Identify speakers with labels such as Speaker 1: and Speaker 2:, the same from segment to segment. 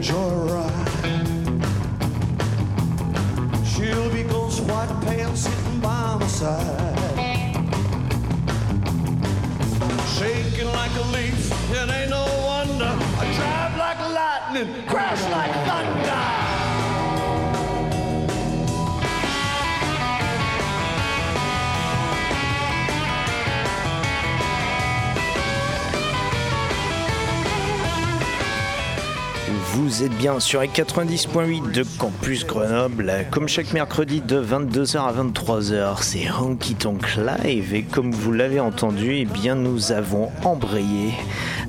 Speaker 1: joyride. She'll be ghost white pale sitting by my side. Shaking like a leaf, it ain't no wonder. I drive like lightning, crash like thunder.
Speaker 2: Vous êtes bien sur les 90.8 de Campus Grenoble, comme chaque mercredi de 22h à 23h, c'est Honky Tonk Live et comme vous l'avez entendu, eh bien nous avons embrayé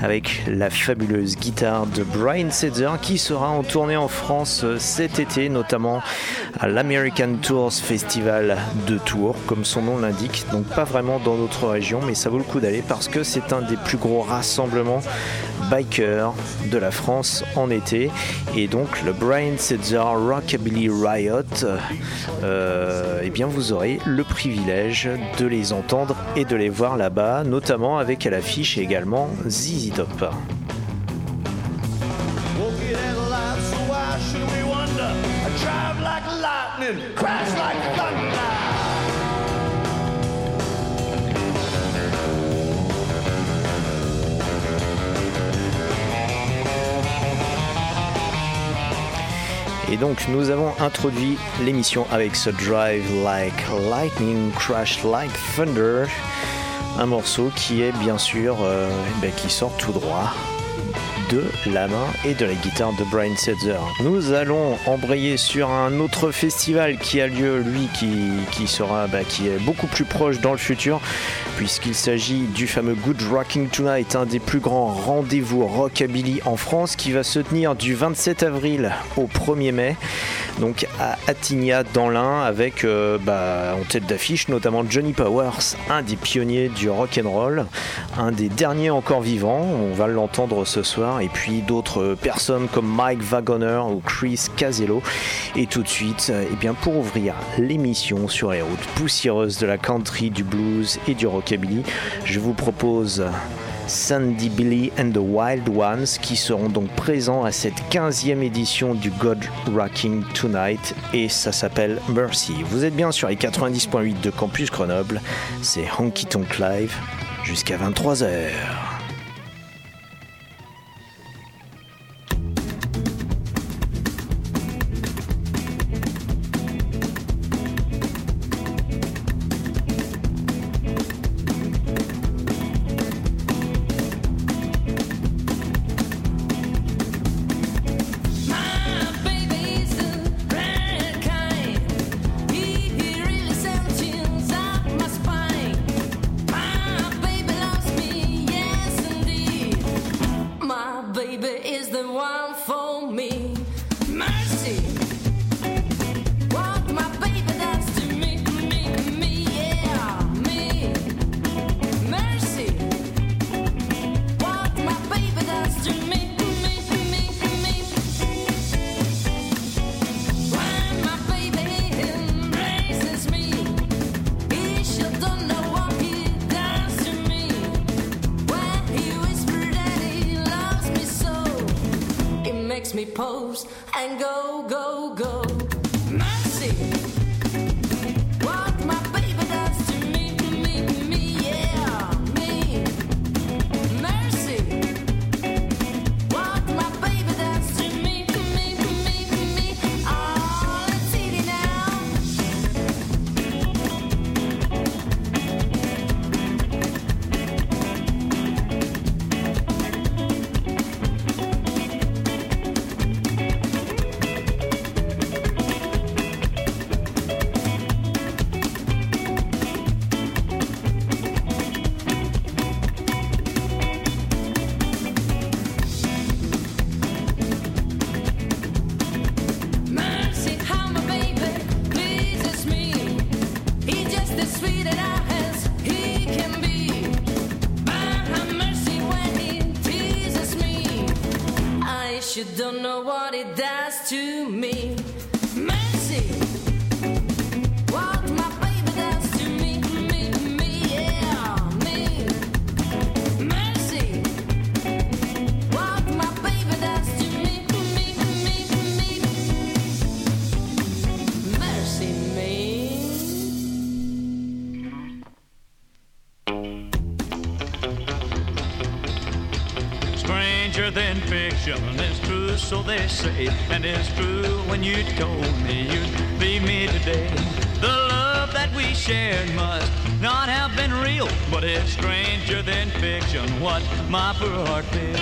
Speaker 2: avec la fabuleuse guitare de Brian Setzer qui sera en tournée en France cet été, notamment à l'American Tours Festival de Tours, comme son nom l'indique. Donc pas vraiment dans notre région, mais ça vaut le coup d'aller parce que c'est un des plus gros rassemblements biker de la France en été. Et donc le Brian Setzer Rockabilly Riot, euh, eh bien vous aurez le privilège de les entendre et de les voir là-bas, notamment avec à l'affiche également ZZ Top. Et donc nous avons introduit l'émission avec ce Drive Like Lightning, Crash Like Thunder, un morceau qui est bien sûr euh, ben, qui sort tout droit de la main et de la guitare de Brian Setzer. Nous allons embrayer sur un autre festival qui a lieu, lui, qui, sera, bah, qui est beaucoup plus proche dans le futur, puisqu'il s'agit du fameux Good Rocking Tonight, un des plus grands rendez-vous rockabilly en France, qui va se tenir du 27 avril au 1er mai, donc à Attigna dans l'Ain, avec euh, bah, en tête d'affiche notamment Johnny Powers, un des pionniers du rock and roll, un des derniers encore vivants. On va l'entendre ce soir et puis d'autres personnes comme Mike Wagoner ou Chris Casello. Et tout de suite, et eh bien pour ouvrir l'émission sur les routes poussiéreuses de la country, du blues et du rockabilly, je vous propose Sandy Billy and the Wild Ones qui seront donc présents à cette 15e édition du God Rocking Tonight et ça s'appelle Mercy. Vous êtes bien sur les 90.8 de Campus Grenoble, c'est Honky Tonk Live jusqu'à 23h.
Speaker 3: Me pose and go, go, go.
Speaker 4: My poor heart feels.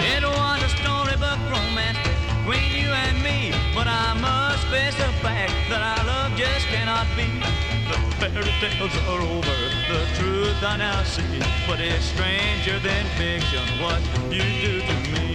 Speaker 4: It was a storybook romance between you and me, but I must face the fact that our love just cannot be. The fairy tales are over, the truth I now see, but it's stranger than fiction what you do to me.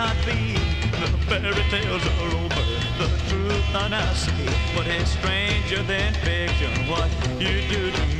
Speaker 4: Cannot be. The fairy tales are over, the truth I now see. But it's stranger than fiction what you do to me.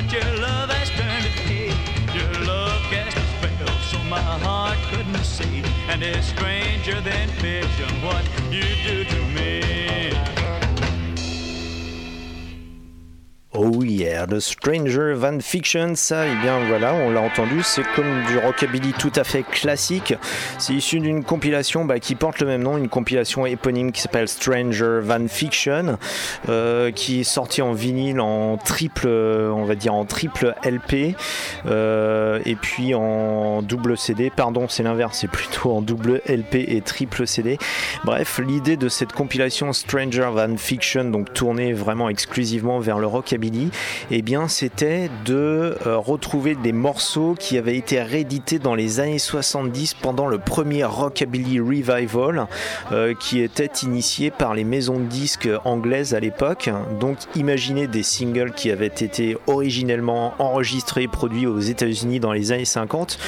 Speaker 4: That your love has turned to hate. Your love cast a spell so my heart couldn't see. And it's stranger than fiction what you do
Speaker 2: The Stranger Van Fiction, ça, et eh bien voilà, on l'a entendu, c'est comme du rockabilly tout à fait classique. C'est issu d'une compilation bah, qui porte le même nom, une compilation éponyme qui s'appelle Stranger Van Fiction, euh, qui est sortie en vinyle, en triple, on va dire en triple LP, euh, et puis en double CD. Pardon, c'est l'inverse, c'est plutôt en double LP et triple CD. Bref, l'idée de cette compilation Stranger Van Fiction, donc tournée vraiment exclusivement vers le rockabilly et eh bien c'était de euh, retrouver des morceaux qui avaient été réédités dans les années 70 pendant le premier Rockabilly Revival euh, qui était initié par les maisons de disques anglaises à l'époque. Donc imaginez des singles qui avaient été originellement enregistrés et produits aux États-Unis dans les années 50,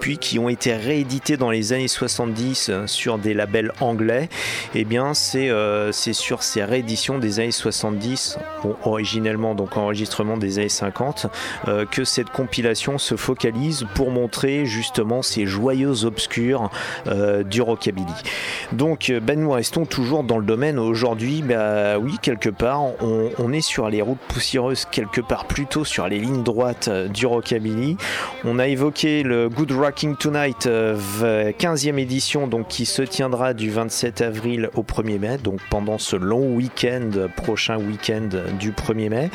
Speaker 2: puis qui ont été réédités dans les années 70 sur des labels anglais. Eh bien c'est euh, sur ces rééditions des années 70, originellement donc donc des années 50, euh, que cette compilation se focalise pour montrer justement ces joyeux obscurs euh, du rockabilly. Donc ben nous restons toujours dans le domaine aujourd'hui, bah oui quelque part on, est sur les routes poussiéreuses quelque part plutôt sur les lignes droites euh, du rockabilly. On a évoqué le Good Rocking Tonight 15e édition donc qui se tiendra du 27 avril au 1er mai donc pendant ce long week-end prochain week-end du 1er mai.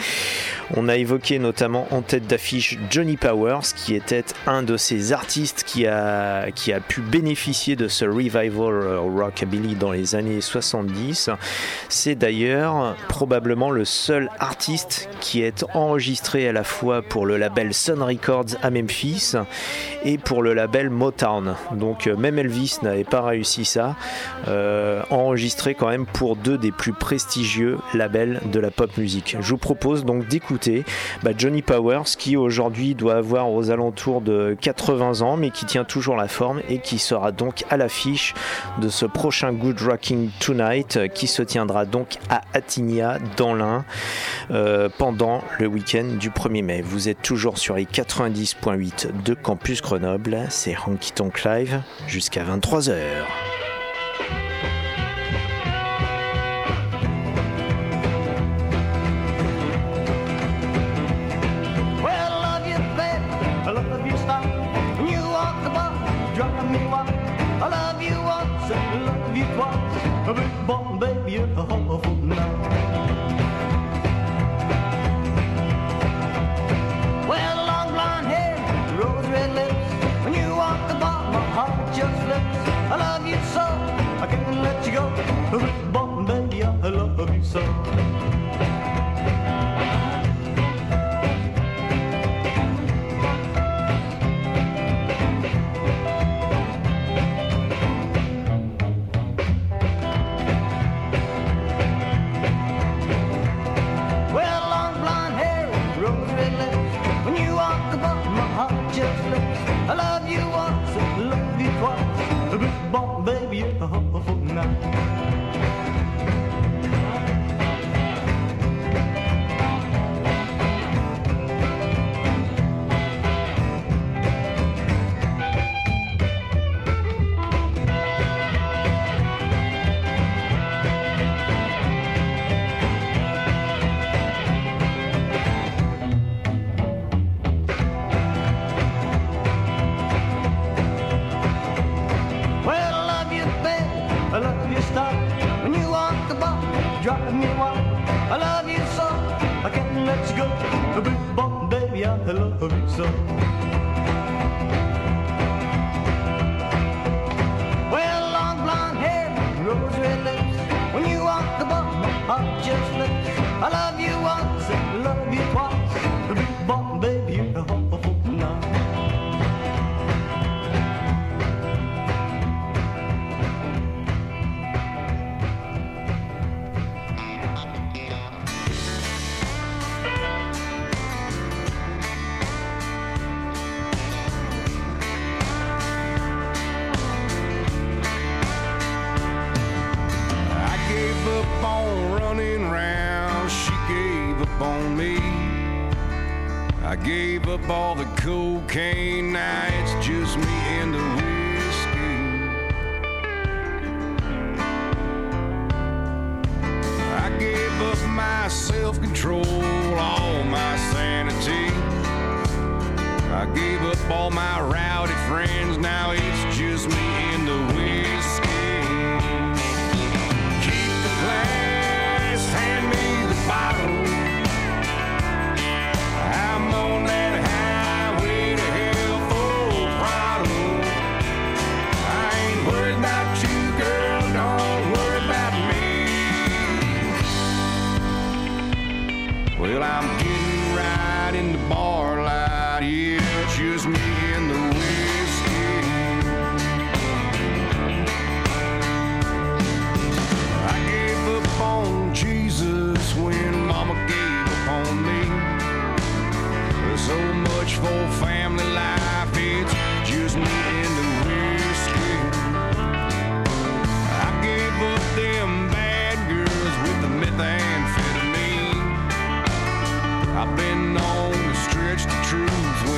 Speaker 2: A évoqué notamment en tête d'affiche Johnny Powers, qui était un de ces artistes qui a, qui a pu bénéficier de ce revival rockabilly dans les années 70. C'est d'ailleurs probablement le seul artiste qui est enregistré à la fois pour le label Sun Records à Memphis et pour le label Motown. Donc euh, même Elvis n'avait pas réussi ça. Euh, enregistré quand même pour deux des plus prestigieux labels de la pop musique. Je vous propose donc d'écouter bah, Johnny Powers qui aujourd'hui doit avoir aux alentours de 80 ans mais qui tient toujours la forme et qui sera donc à l'affiche de ce prochain Good Rocking Tonight euh, qui se tiendra donc à Attigna dans l'Ain pendant le week-end du 1er mai. Vous êtes toujours sur les 90.8 de Campus Grenoble, c'est Honky Tonk Live jusqu'à 23h.
Speaker 5: Just flips. I love you once love you twice.
Speaker 6: I've been known to stretch the truth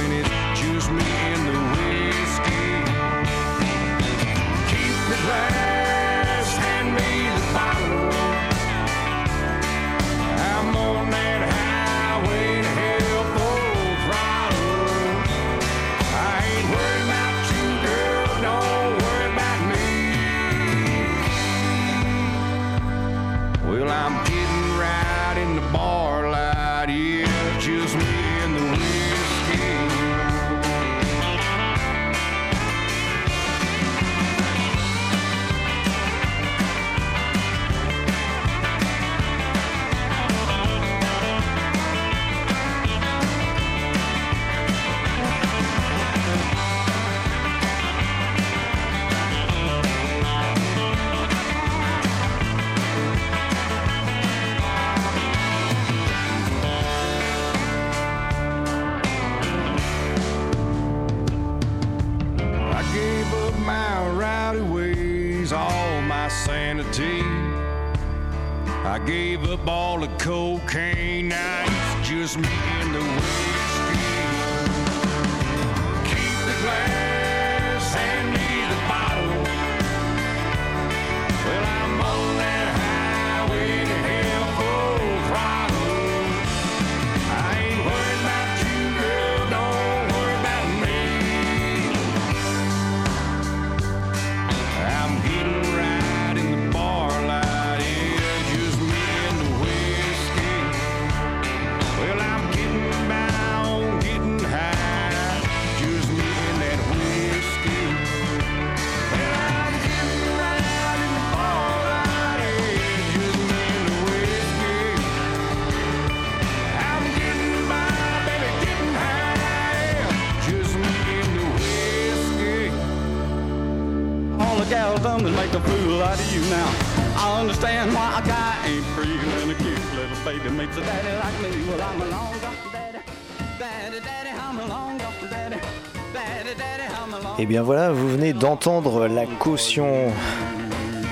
Speaker 2: Et bien voilà, vous venez d'entendre la caution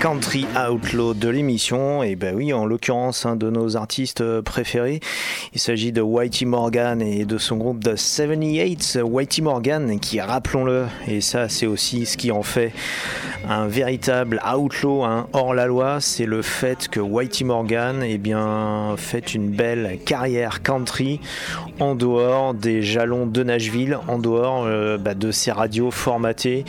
Speaker 2: country outlaw de l'émission. Et ben oui, en l'occurrence, un de nos artistes préférés. Il s'agit de Whitey Morgan et de son groupe The 78 Whitey Morgan, qui, rappelons-le, et ça c'est aussi ce qui en fait un véritable outlaw, hors-la-loi, c'est le fait que Whitey Morgan eh bien, fait une belle carrière country en dehors des jalons de Nashville, en dehors euh, bah, de ces radios formatées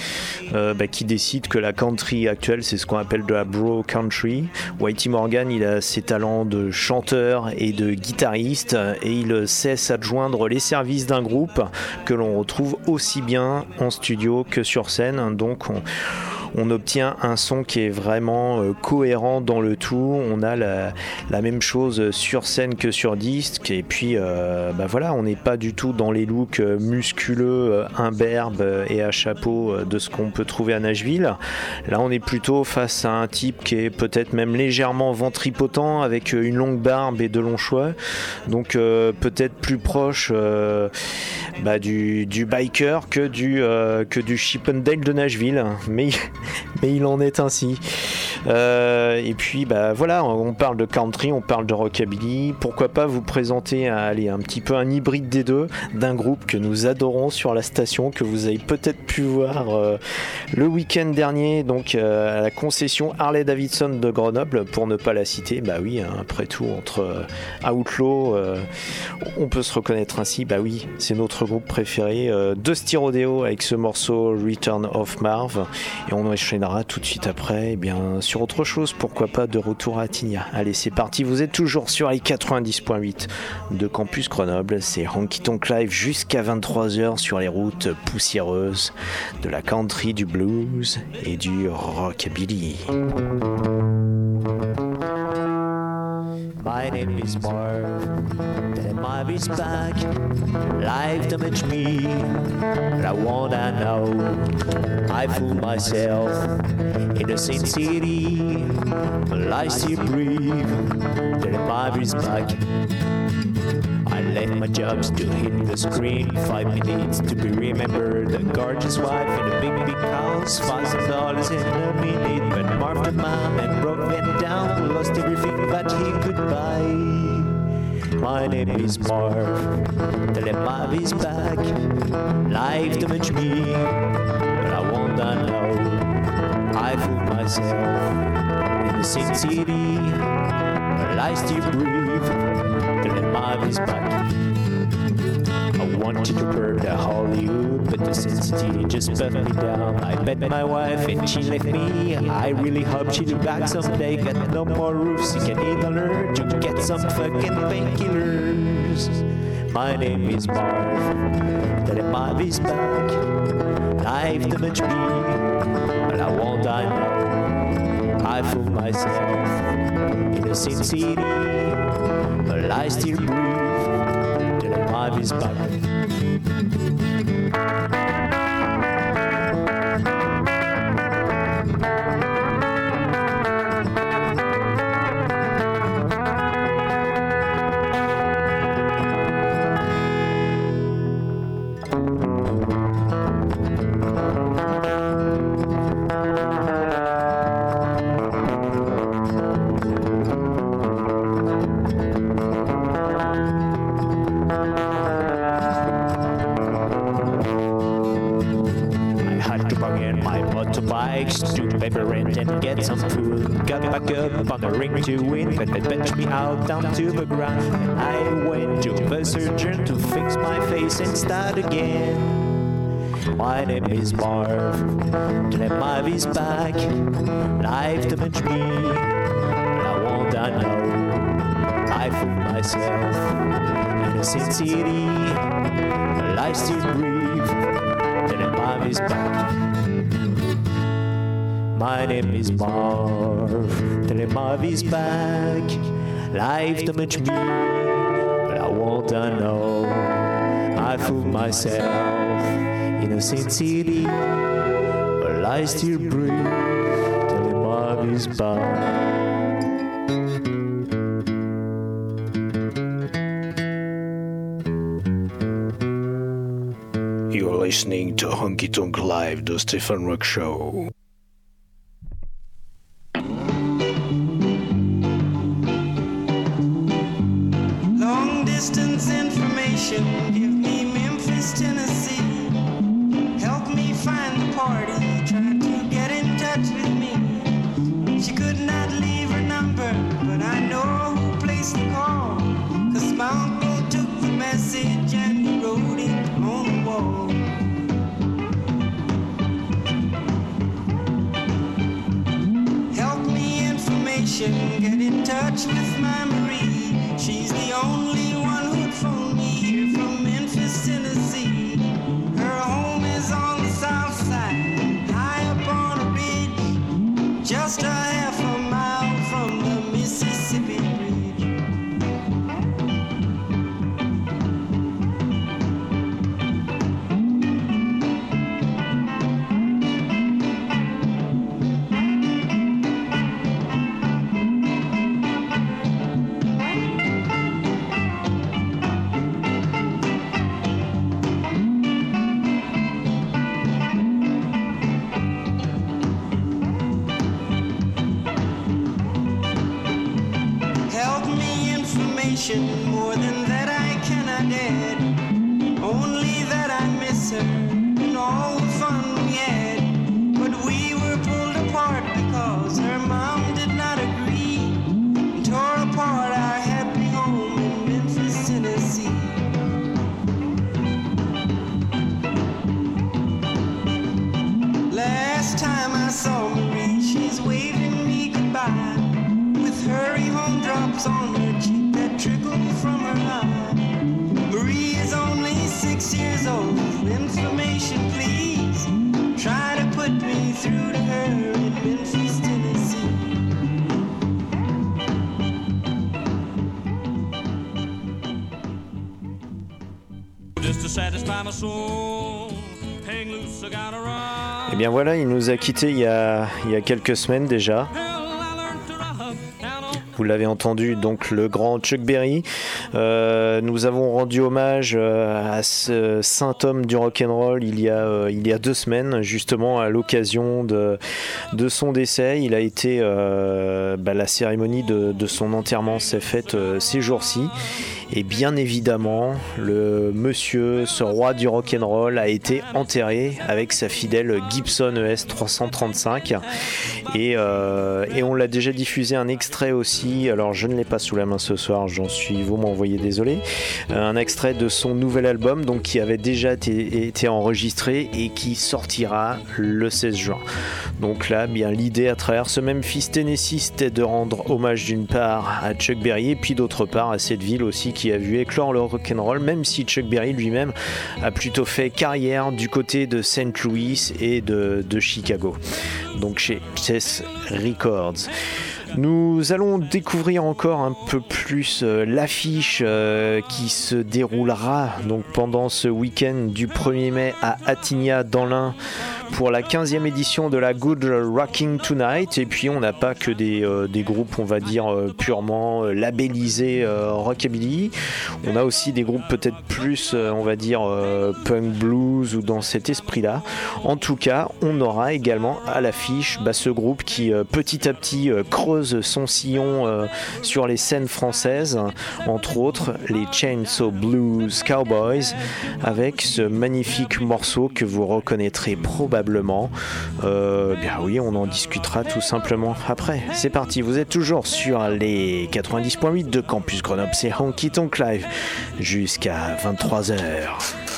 Speaker 2: euh, bah, qui décident que la country actuelle, c'est ce qu'on appelle de la bro country. Whitey Morgan, il a ses talents de chanteur et de guitariste et il sait s'adjoindre les services d'un groupe que l'on retrouve aussi bien en studio que sur scène. Donc on on obtient un son qui est vraiment euh, cohérent dans le tout. On a la, même chose sur scène que sur disque. Et puis, euh, bah voilà, on n'est pas du tout dans les looks euh, musculeux, imberbes et à chapeau de ce qu'on peut trouver à Nashville. Là, on est plutôt face à un type qui est peut-être même légèrement ventripotent avec une longue barbe et de longs cheveux. Donc, peut-être plus proche bah, du, biker que du, que de Nashville. Mais, mais il en est ainsi. Euh, et puis, bah, voilà, on parle de country, on parle de rockabilly. Pourquoi pas vous présenter allez, un petit peu un hybride des deux, d'un groupe que nous adorons sur la station, que vous avez peut-être pu voir euh, le week-end dernier, donc euh, à la concession Harley Davidson de Grenoble, pour ne pas la citer. Bah oui, hein, après tout, entre euh, Outlaw, euh, on peut se reconnaître ainsi. Bah oui, c'est notre groupe préféré euh, de Styrodeo avec ce morceau Return of Marv. Et on enchaînera tout de suite après, eh bien, sur autre chose. Pourquoi pas de retour à Tigna. Allez, c'est parti. Vous êtes toujours sur les 90.8 de Campus Grenoble. C'est Honky Tonk Live jusqu'à 23h sur les routes poussiéreuses de la country, du blues et du rockabilly.
Speaker 7: My name is Marv, and my is back. Life damaged me, but I wanna know. I fool myself in the same city, but I still breathe. Then my is back. Left my jobs to hit the screen. Five minutes to be remembered. The gorgeous wife in a big, big house. Thousand dollars in a minute. But Marv the man and broke them down. Lost everything that he could buy. My name is Marv. Tell him Marv is back. Life damaged me. But I wanna know. I fooled myself in the city. But I still breathe. Tell him Marv is back. I wanted to burn to Hollywood, but the sensitivity just burnt me down. I met my wife and she left me. I really hope she'll be back someday. Got no more roofs, you can either learn to get some fucking painkillers. My name is Marv, that Marv is back. Life damaged me, but I won't die now. I fool myself in the city, but I still breathe. That Marv is back. Down to the ground. I went to the surgeon to fix my face and start again. My name is Marv, and my is back. Life damaged me, and I want I know. I fool myself in a sin city. I still breathe, and my is back. My name is Marv, my is back. Life damaged me, but I want I know. I fool myself in a city, but I still breathe till the mob is back.
Speaker 2: You're listening to Honky Tonk Live, the Stephen Rock Show.
Speaker 8: Distance information, give me Memphis, Tennessee. Help me find the party, try to get in touch with me. She could not leave her number, but I know who placed the call. Cause my uncle took the message and he wrote it on the wall. Help me information, get in touch with my Marie. She's the only more than that I cannot add. Only that I miss her on her cheek that trickle from her eye. Marie is only six years old. Information, please. Try to put me through to her in Memphis, Tennessee.
Speaker 4: Just to satisfy my soul. Hang loose, I gotta run.
Speaker 2: Et Eh bien voilà, il nous a quittés il y a, il y a quelques semaines déjà. Vous l'avez entendu, donc le grand Chuck Berry. Euh, nous avons rendu hommage euh, à ce saint homme du rock'n'roll il y a euh, il y a deux semaines, justement à l'occasion de de son décès. Il a été bah, la cérémonie de, son enterrement s'est faite ces jours-ci. Et bien évidemment, le monsieur, ce roi du rock'n'roll, a été enterré avec sa fidèle Gibson ES 335. Et, euh, et on l'a déjà diffusé un extrait aussi. Alors je ne l'ai pas sous la main ce soir, j'en suis vous m'envoyez désolé. Euh, Un extrait de son nouvel album, donc qui avait déjà été, été enregistré et qui sortira le 16 juin. Donc là, bien l'idée à travers ce Memphis, Tennessee, c'était de rendre hommage d'une part à Chuck Berry et puis d'autre part à cette ville aussi qui a vu éclore le rock'n'roll, même si Chuck Berry lui-même a plutôt fait carrière du côté de St. Louis et de, de Chicago. Donc chez Chess Records. Nous allons découvrir encore un peu plus euh, l'affiche euh, qui se déroulera donc pendant ce week-end du 1er mai à Attigna dans l'Ain pour la 15e édition de la Good Rocking Tonight. Et puis on n'a pas que des, euh, groupes, on va dire, purement labellisés rockabilly. On a aussi des groupes peut-être plus, on va dire, punk blues ou dans cet esprit-là. En tout cas, on aura également à l'affiche bah, ce groupe qui petit à petit euh, son sillon euh, sur les scènes françaises, entre autres les Chainsaw Blues Cowboys, avec ce magnifique morceau que vous reconnaîtrez probablement
Speaker 9: probablement. Euh, bien oui, on en discutera tout simplement après. C'est parti, vous êtes toujours sur les 90.8 de Campus Grenoble, c'est Honky Tonk Live jusqu'à 23h.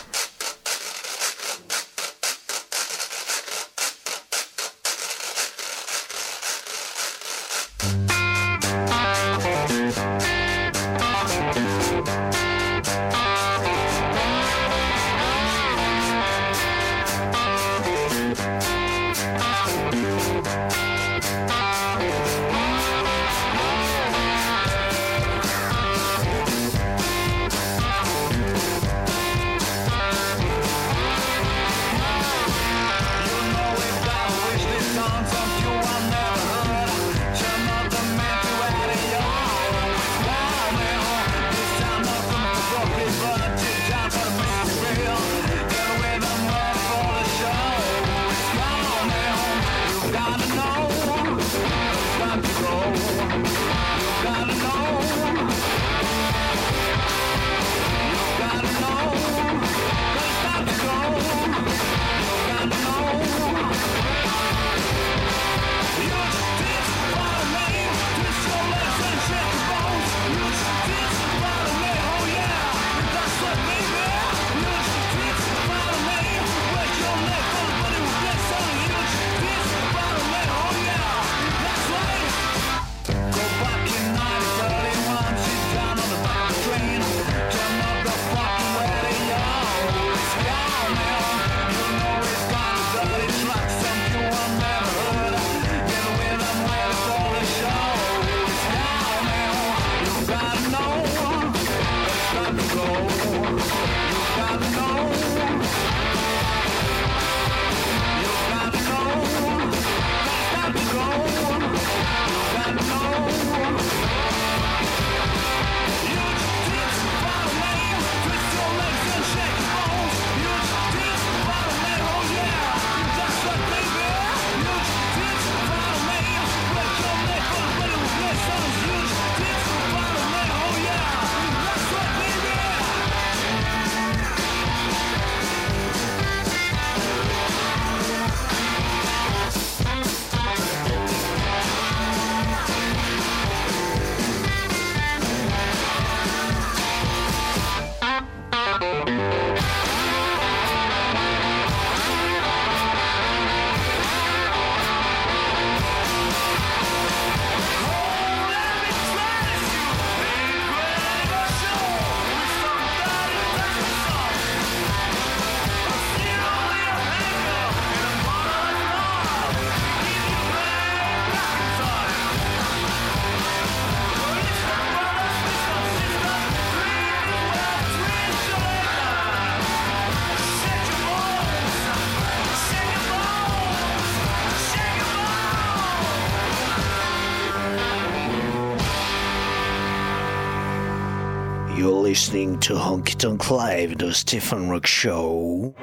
Speaker 9: You're listening to Honky Tonk Live, the Stephen Rock Show.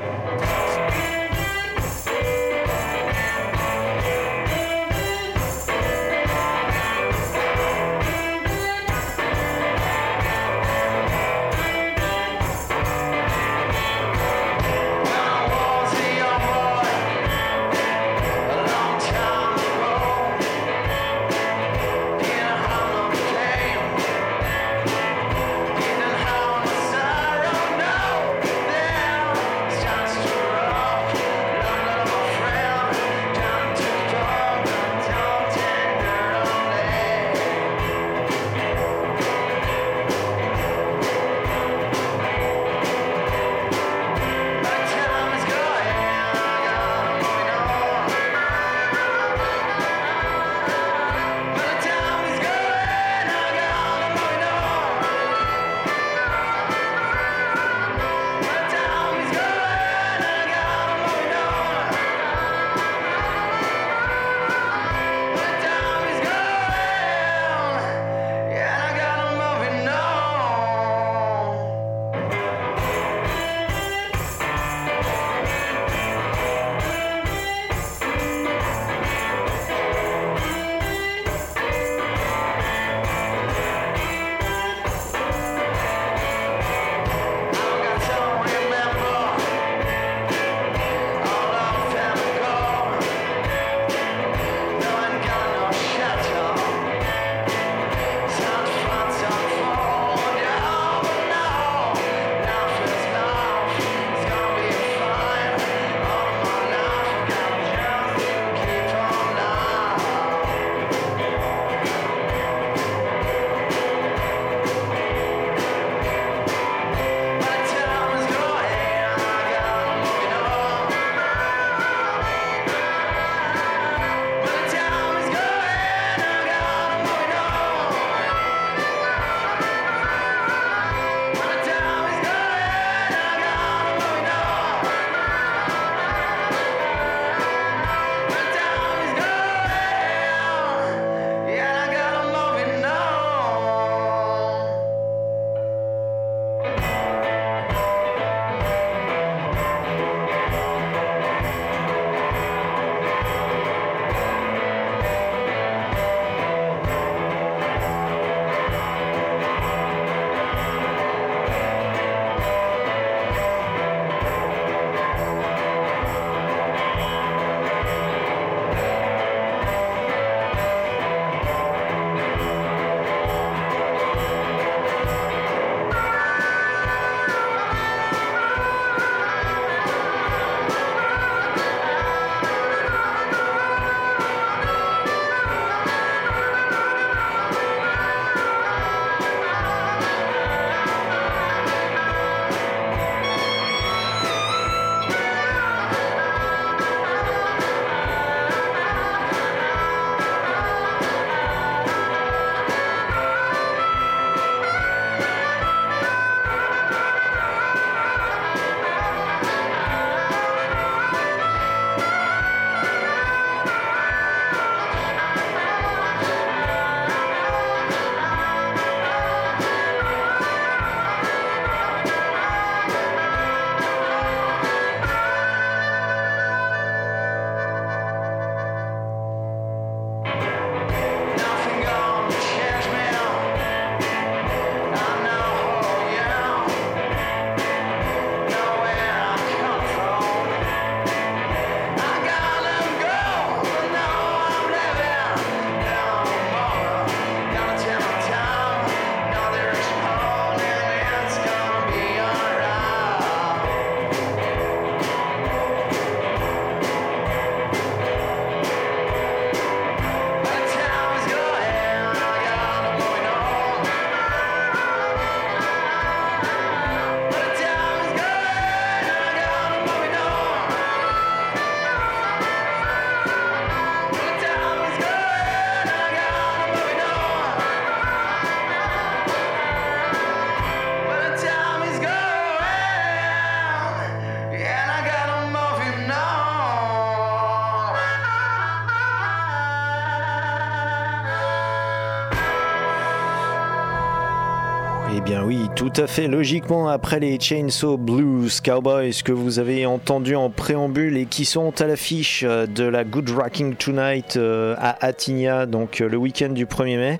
Speaker 2: Tout à fait logiquement après les Chainsaw Blues Cowboys que vous avez entendu en préambule et qui sont à l'affiche euh, de la Good Rocking Tonight euh, à Attigna, donc euh, le week-end du 1er mai.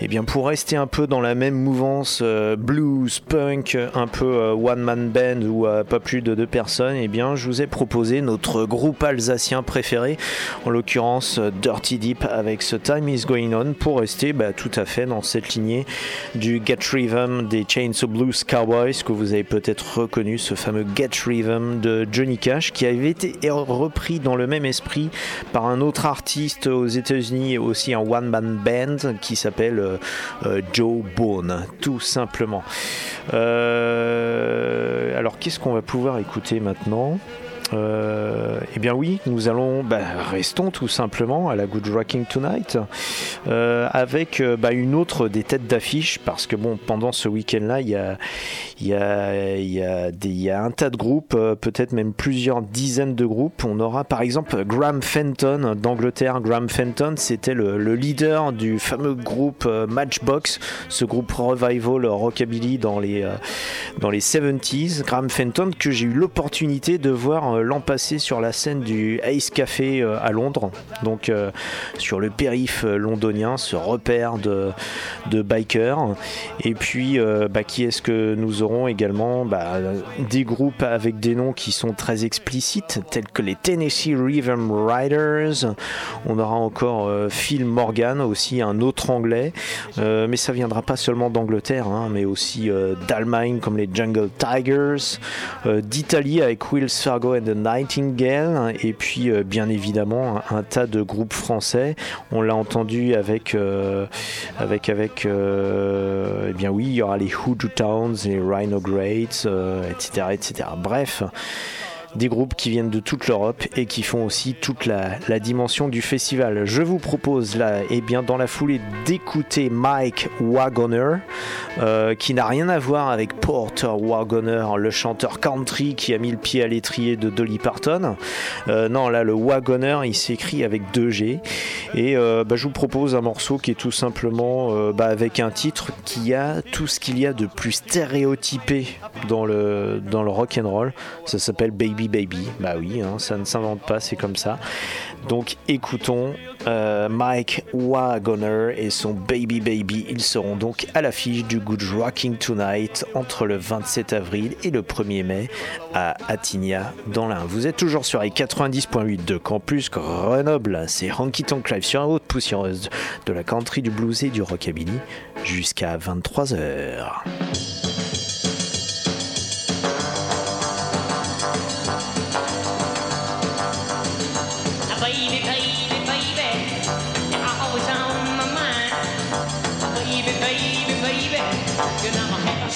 Speaker 2: Et bien pour rester un peu dans la même mouvance blues, punk, un peu euh, one man band ou pas plus de deux personnes, et bien je vous ai proposé notre groupe alsacien préféré, en l'occurrence Dirty Deep avec ce Time Is Going On pour rester bah, tout à fait dans cette lignée du Get Rhythm des Chainsaw Blues Cowboys que vous avez peut-être reconnu, ce fameux Get Rhythm de Johnny Cash qui avait été repris dans le même esprit par un autre artiste aux États-Unis aussi un one man band qui s'appelle euh, euh, Joe Bone, tout simplement. Euh, alors qu'est-ce qu'on va pouvoir écouter maintenant? Eh bien oui, nous allons, bah, restons tout simplement à la Good Rocking Tonight euh, avec euh, bah, une autre des têtes d'affiche parce que bon, pendant ce week-end-là, il y a, y, a, y, a y a un tas de groupes, euh, peut-être même plusieurs dizaines de groupes. On aura par exemple Graham Fenton d'Angleterre. Graham Fenton, c'était le, le leader du fameux groupe euh, Matchbox, ce groupe revival rockabilly dans les, euh, dans les 70s. Graham Fenton que j'ai eu l'opportunité de voir euh, l'an passé sur la scène du Ace Café euh, à Londres, donc euh, sur le périph' euh, londonien, ce repère de, de bikers. Et puis, euh, bah, qui est-ce que nous aurons également? Bah, Des groupes avec des noms qui sont très explicites, tels que les Tennessee Rhythm Riders. On aura encore euh, Phil Morgan, aussi un autre anglais. Euh, mais ça viendra pas seulement d'Angleterre, hein, mais aussi euh, d'Allemagne comme les Jungle Tigers, euh, d'Italie avec Will Fargo and the Nightingale, et puis euh, bien évidemment un, tas de groupes français. On l'a entendu avec, euh, avec, avec, euh, eh bien oui, il y aura les Hoodoo Towns, les Rhino Greats, etc., etc. Bref des groupes qui viennent de toute l'Europe et qui font aussi toute la, la dimension du festival. Je vous propose là, et bien dans la foulée, d'écouter Mike Wagoner, euh, qui n'a rien à voir avec Porter Wagoner, le chanteur country qui a mis le pied à l'étrier de Dolly Parton. Euh, non, là, le Wagoner, il s'écrit avec deux G. Et euh, bah, je vous propose un morceau qui est tout simplement bah, avec un titre qui a tout ce qu'il y a de plus stéréotypé dans le, dans le rock and roll. Ça s'appelle Baby Baby. Bah oui, hein, ça ne s'invente pas, c'est comme ça. Donc écoutons euh, Mike Wagoner et son Baby Baby. Ils seront donc à l'affiche du Good Rocking Tonight entre le 27 avril et le 1er mai à Attigna dans l'Ain. Vous êtes toujours sur les 90.8 de Campus Grenoble. C'est Honky Tonk Live sur la haute poussiéreuse de la country, du blues et du rockabilly jusqu'à 23h.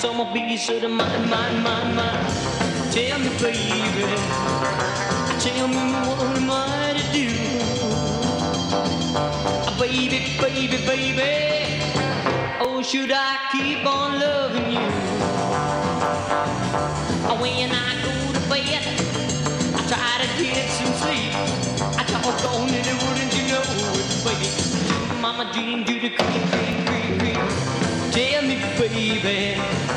Speaker 10: Not my half, so my piece of the mine, mine, mine, mine. Tell me, baby, tell me what am I to do? Ah, baby, baby, baby, oh, should I keep on loving you? Ah, when I go to bed, I try to get some sleep. I talk on it, wouldn't you know it, baby? Mama dream do the creep, creep, creep, creep. Tell me, baby,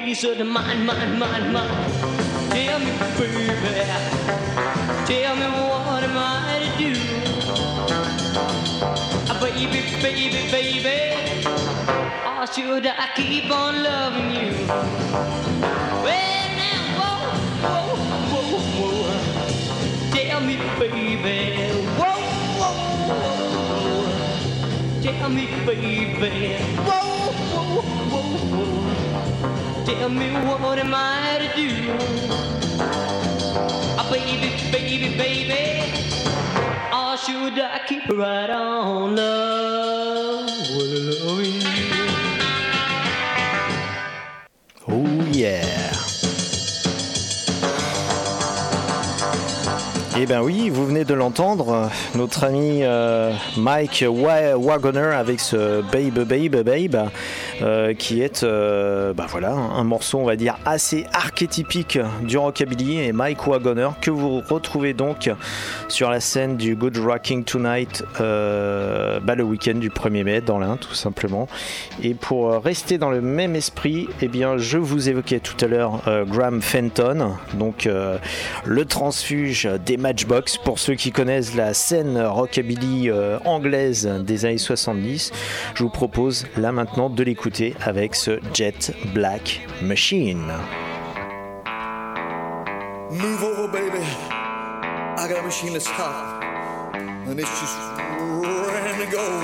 Speaker 10: piece of the mind, mind, mind, mind. Tell me, baby, tell me what am I to do? Uh, Baby, baby, baby, or should I keep on loving you? Well, now, whoa, whoa, whoa, whoa. Tell me, baby, whoa, whoa, whoa. Tell me, baby, whoa.
Speaker 2: Oh yeah. Eh ben oui, vous venez de l'entendre, notre ami euh, Mike Wa- Wagoner avec ce Babe Babe Babe, euh, qui est euh, bah voilà, un morceau on va dire assez archétypique du rockabilly et Mike Wagoner que vous retrouvez donc sur la scène du Good Rocking Tonight euh, bah, le week-end du 1er mai dans l'Ain tout simplement. Et pour rester dans le même esprit, eh bien je vous évoquais tout à l'heure Graham Fenton, donc le transfuge des Matchbox pour ceux qui connaissent la scène rockabilly anglaise des années 70. Je vous propose là maintenant de l'écouter avec ce Jet Black Machine.
Speaker 1: Move over, baby. I got a machine that's hot, and it's just ready to go.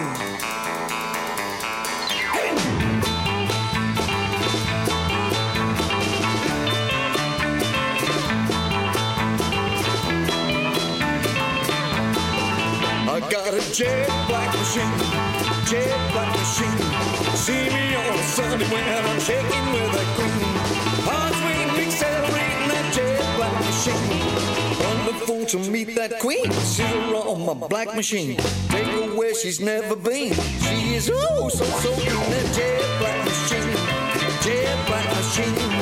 Speaker 1: I got a jet black machine, jet black machine. See me on a Sunday when I'm shaking with a queen. Heart's beating, accelerating that jet black machine. Wonderful to meet that queen. See her on my black machine. Take her where she's never been. She is oh so so mean that jet black machine, jet black machine.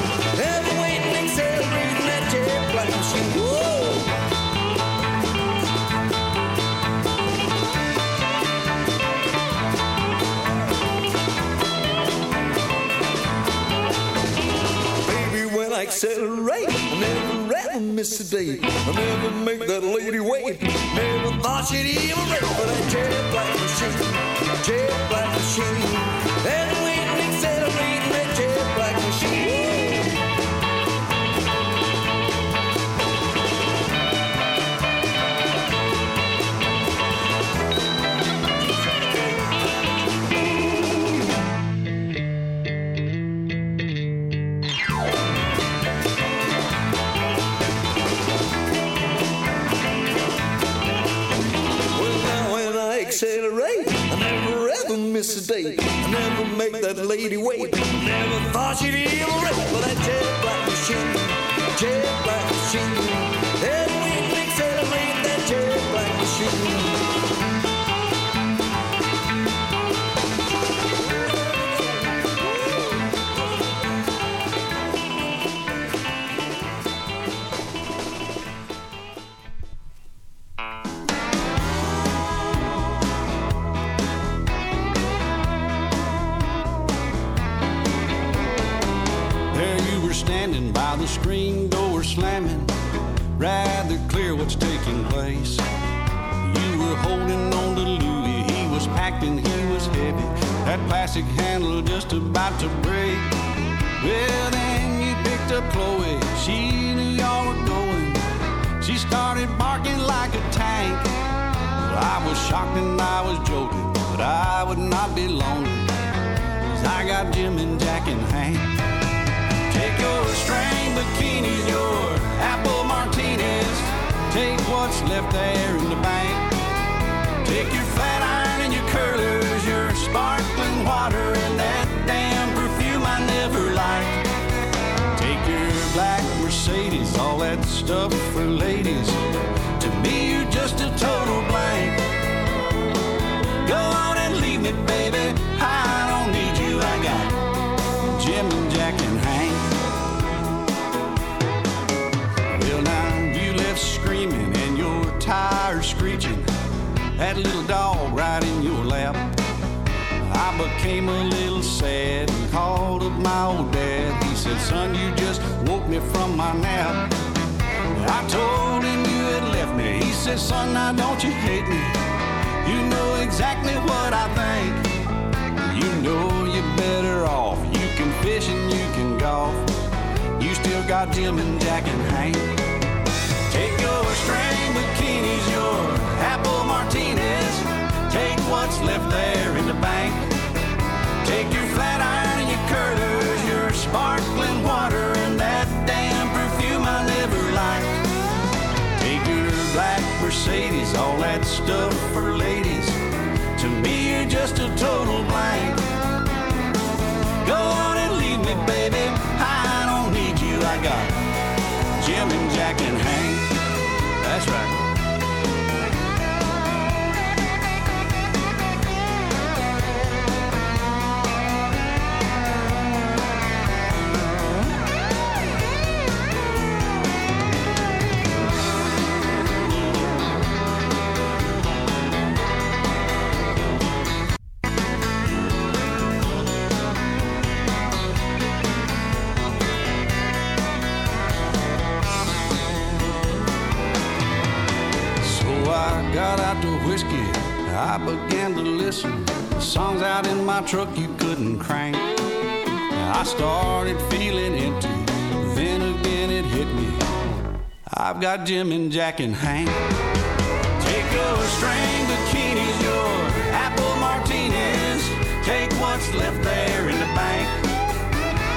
Speaker 1: I accelerate, I never ever miss a day. I never make that lady wait. Never thought she'd even break for that jet black machine, jet black machine. And make that
Speaker 11: Jim and Jack and Hank. Well, now you left screaming and your tires screeching. That little dog right in your lap. I became a little sad and called up my old dad. He said, Son, you just woke me from my nap. I told him you had left me. He said, Son, now don't you hate me. You know exactly what I think. You know you're better off. You can fish and you can golf. You still got Jim and Jack and Hank. Take your string bikinis, your apple martinis. Take what's left there in the bank. Take your flat iron and your curlers, your sparkling water, and that damn perfume I never liked. Take your black Mercedes, all that stuff for God. Truck you couldn't crank. I started feeling empty, then again it hit me. I've got Jim and Jack and Hank. Take your string bikinis, your apple martinis. Take what's left there in the bank.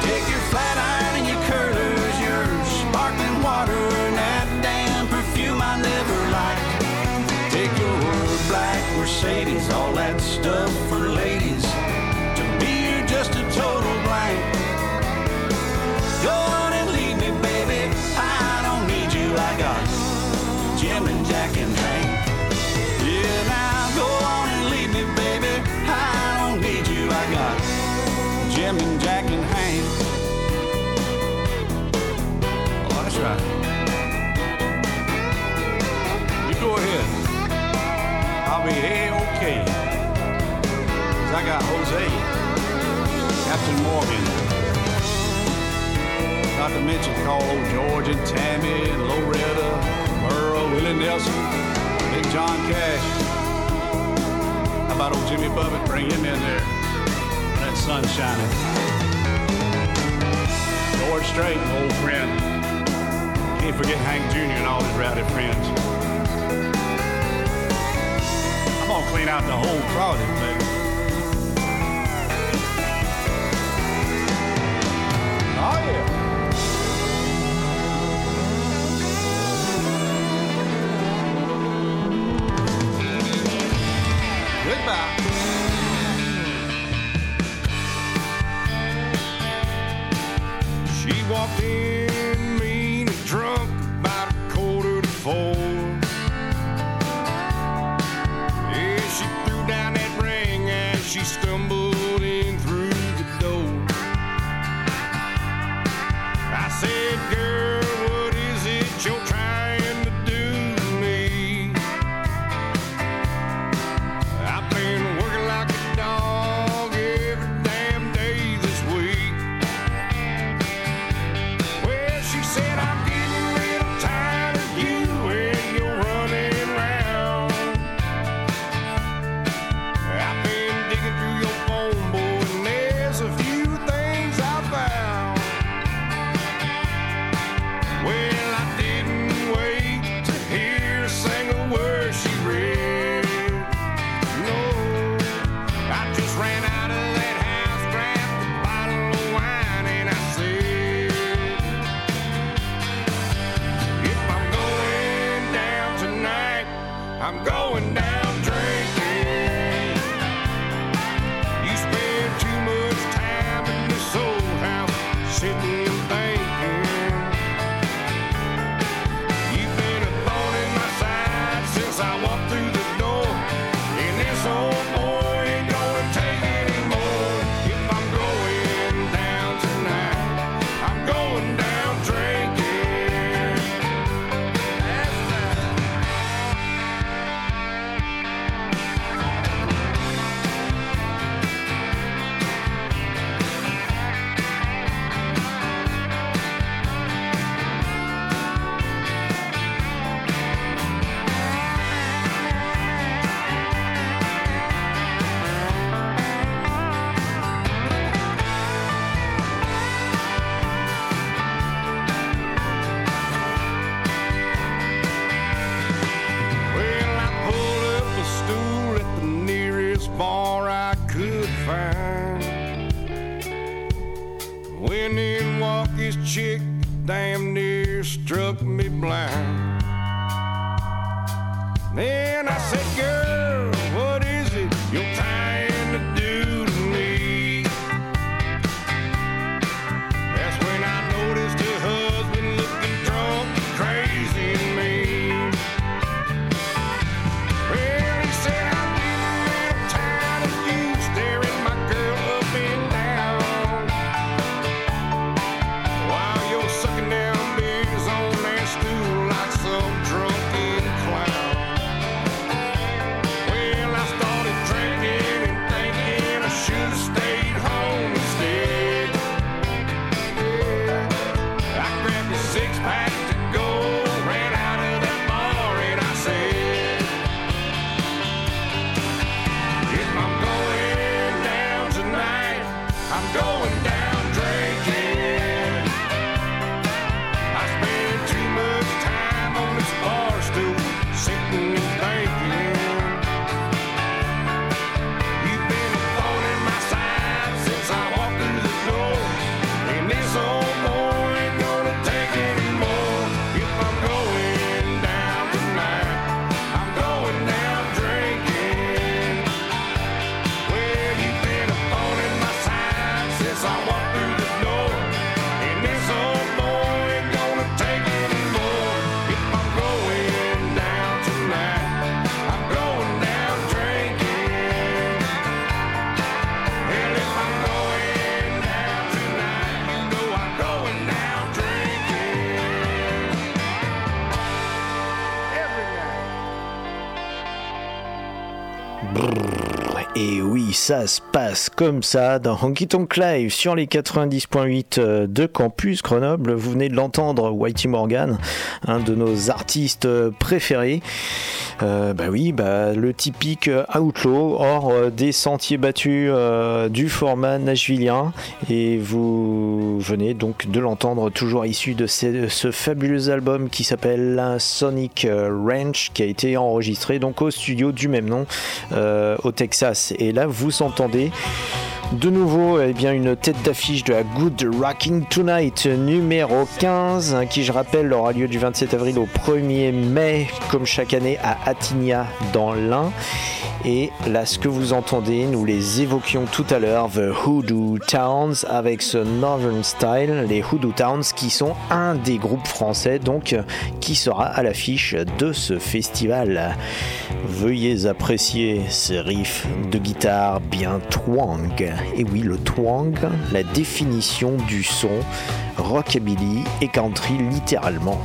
Speaker 11: Take your flat iron and your curlers, your sparkling water, I got Jose, Captain Morgan, not to mention call old George and Tammy and Loretta, Merle, Willie Nelson, Big John Cash. How about old Jimmy Buffett? Bring him in there. That sun shining. George Strait, old friend. Can't forget Hank Jr. and all his rowdy friends. I'm gonna clean out the whole closet, baby.
Speaker 6: She stumbled
Speaker 2: ça se passe comme ça dans Honky Tonk Live sur les 90.8 de Campus Grenoble. Vous venez de l'entendre, Whitey Morgan, un de nos artistes préférés. Euh, bah oui, bah, le typique outlaw hors euh, des sentiers battus euh, du format nashvillien. Et vous venez donc de l'entendre, toujours issu de ce, fabuleux album qui s'appelle Sonic Ranch, qui a été enregistré donc au studio du même nom euh, au Texas. Et là, vous entendez de nouveau eh bien, une tête d'affiche de la Good Rocking Tonight numéro 15, hein, qui je rappelle aura lieu du 27 avril au 1er mai, comme chaque année à Attigna dans l'Ain. Et là, ce que vous entendez, nous les évoquions tout à l'heure, The Hoodoo Towns avec ce Northern Style, les Hoodoo Towns qui sont un des groupes français donc qui sera à l'affiche de ce festival. Veuillez apprécier ces riffs de guitare bien twang. Et oui, le twang, la définition du son rockabilly et country littéralement.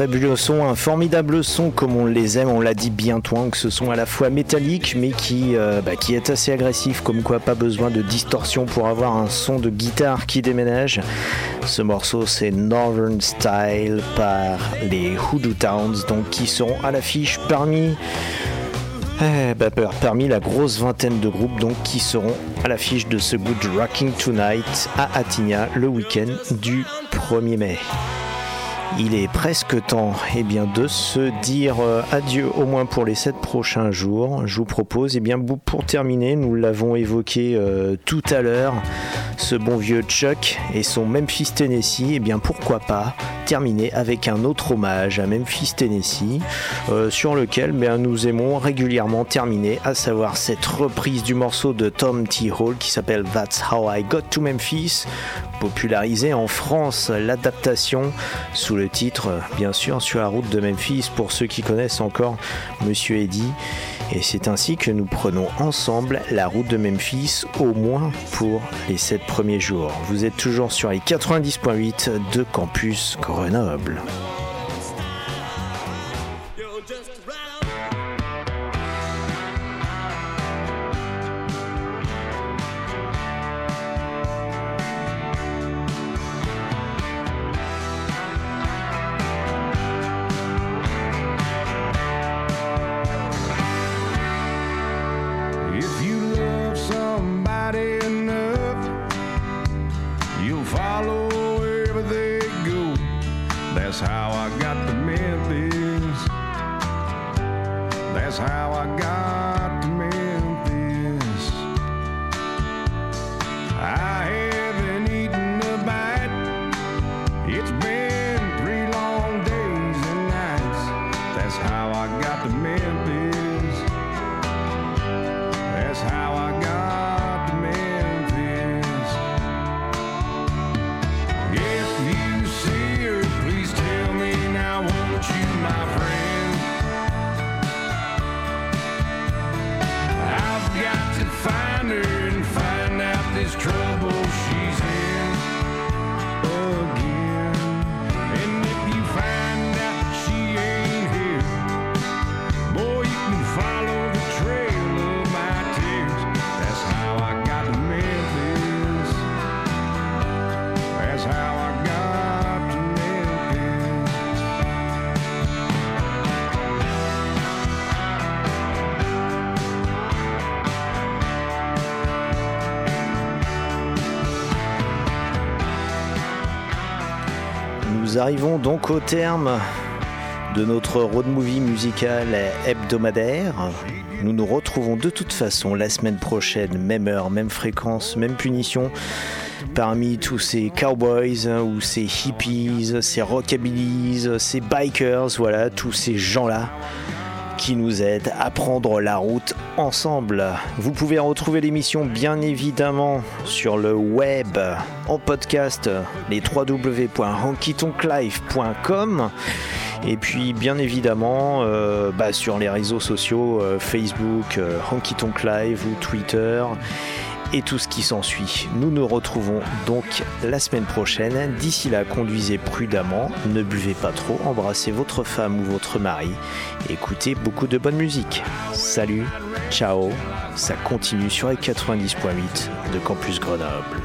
Speaker 2: Fabuleux son, un formidable son comme on les aime, on l'a dit bien twang, ce son à la fois métallique mais qui, euh, bah, qui est assez agressif, comme quoi pas besoin de distorsion pour avoir un son de guitare qui déménage. Ce morceau c'est Northern Style par les Hoodoo Towns, donc qui seront à l'affiche parmi eh, bah, par- parmi la grosse vingtaine de groupes donc qui seront à l'affiche de ce Good Rocking Tonight à Attigna le week-end du 1er mai. Il est presque temps eh bien, de se dire euh, adieu au moins pour les 7 prochains jours. Je vous propose, eh bien, pour terminer, nous l'avons évoqué euh, tout à l'heure, bon vieux Chuck et son Memphis Tennessee, et bien pourquoi pas terminer avec un autre hommage à Memphis Tennessee, euh, sur lequel bien, nous aimons régulièrement terminer, à savoir cette reprise du morceau de Tom T. Hall qui s'appelle That's How I Got to Memphis, popularisé en France, l'adaptation sous le titre, bien sûr, sur la route de Memphis, pour ceux qui connaissent encore Monsieur Eddy. Et c'est ainsi que nous prenons ensemble la route de Memphis, au moins pour les 7 premiers jours. Vous êtes toujours sur les 90.8 de Campus Grenoble. Nous arrivons donc au terme de notre road movie musical hebdomadaire. Nous nous retrouvons de toute façon la semaine prochaine, même heure, même fréquence, même punition, parmi tous ces cowboys hein, ou ces hippies, ces rockabillys, ces bikers, voilà, tous ces gens-là qui nous aident à prendre la route ensemble. Vous pouvez retrouver l'émission bien évidemment sur le web en podcast les www.honkytonklife.com et puis bien évidemment euh, bah, sur les réseaux sociaux euh, Facebook, euh, Live ou Twitter et tout ce qui s'ensuit. Nous nous retrouvons donc la semaine prochaine. D'ici là, conduisez prudemment, ne buvez pas trop, embrassez votre femme ou votre mari, écoutez beaucoup de bonne musique. Salut, ciao, ça continue sur les 90.8 de Campus Grenoble.